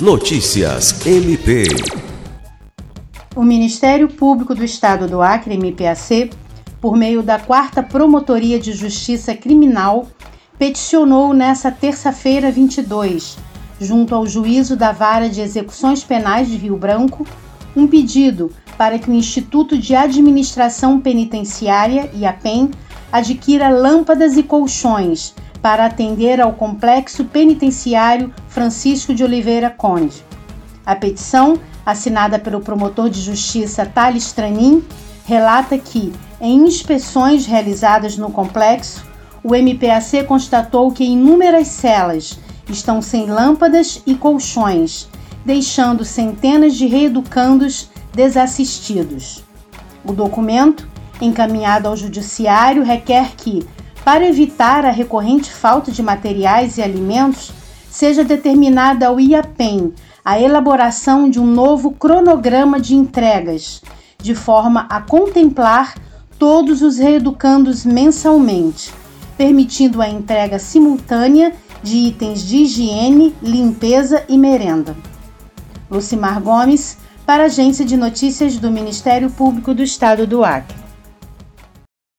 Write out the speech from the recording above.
Notícias MP. O Ministério Público do Estado do Acre, MPAC, por meio da Quarta Promotoria de Justiça Criminal, peticionou nesta terça-feira 22, junto ao juízo da Vara de Execuções Penais de Rio Branco, um pedido para que o Instituto de Administração Penitenciária, IAPEN, adquira lâmpadas e colchões para atender ao complexo penitenciário Francisco de Oliveira Conde. A petição, assinada pelo promotor de justiça Thales Tranin, relata que, em inspeções realizadas no complexo, o MPAC constatou que inúmeras celas estão sem lâmpadas e colchões, deixando centenas de reeducandos desassistidos. O documento, encaminhado ao Judiciário, requer que, para evitar a recorrente falta de materiais e alimentos, seja determinada ao IAPEM a elaboração de um novo cronograma de entregas, de forma a contemplar todos os reeducandos mensalmente, permitindo a entrega simultânea de itens de higiene, limpeza e merenda. Lucimar Gomes, para a Agência de Notícias do Ministério Público do Estado do Acre.